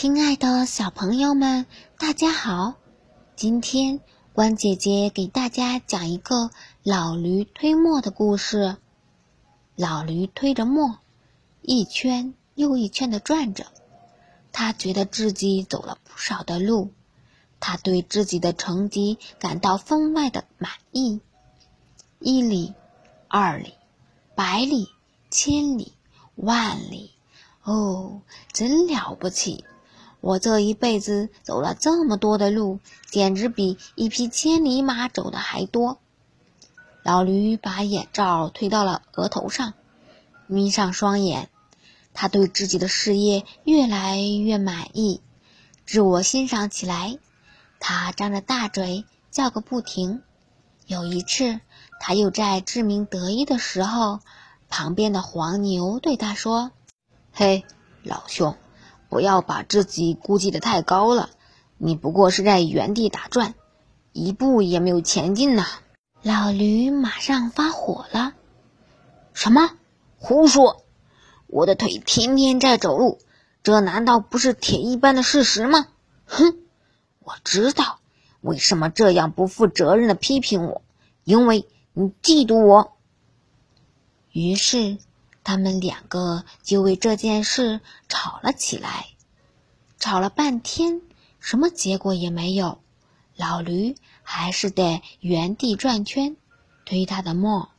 亲爱的小朋友们，大家好！今天关姐姐给大家讲一个老驴推磨的故事。老驴推着磨，一圈又一圈的转着，他觉得自己走了不少的路，他对自己的成绩感到分外的满意。一里，二里，百里，千里，万里，哦，真了不起！我这一辈子走了这么多的路，简直比一匹千里马走的还多。老驴把眼罩推到了额头上，眯上双眼，他对自己的事业越来越满意，自我欣赏起来。他张着大嘴叫个不停。有一次，他又在自鸣得意的时候，旁边的黄牛对他说：“嘿，老兄。”不要把自己估计的太高了，你不过是在原地打转，一步也没有前进呐！老驴马上发火了：“什么？胡说！我的腿天天在走路，这难道不是铁一般的事实吗？哼！我知道为什么这样不负责任的批评我，因为你嫉妒我。”于是。他们两个就为这件事吵了起来，吵了半天，什么结果也没有。老驴还是得原地转圈，推他的磨。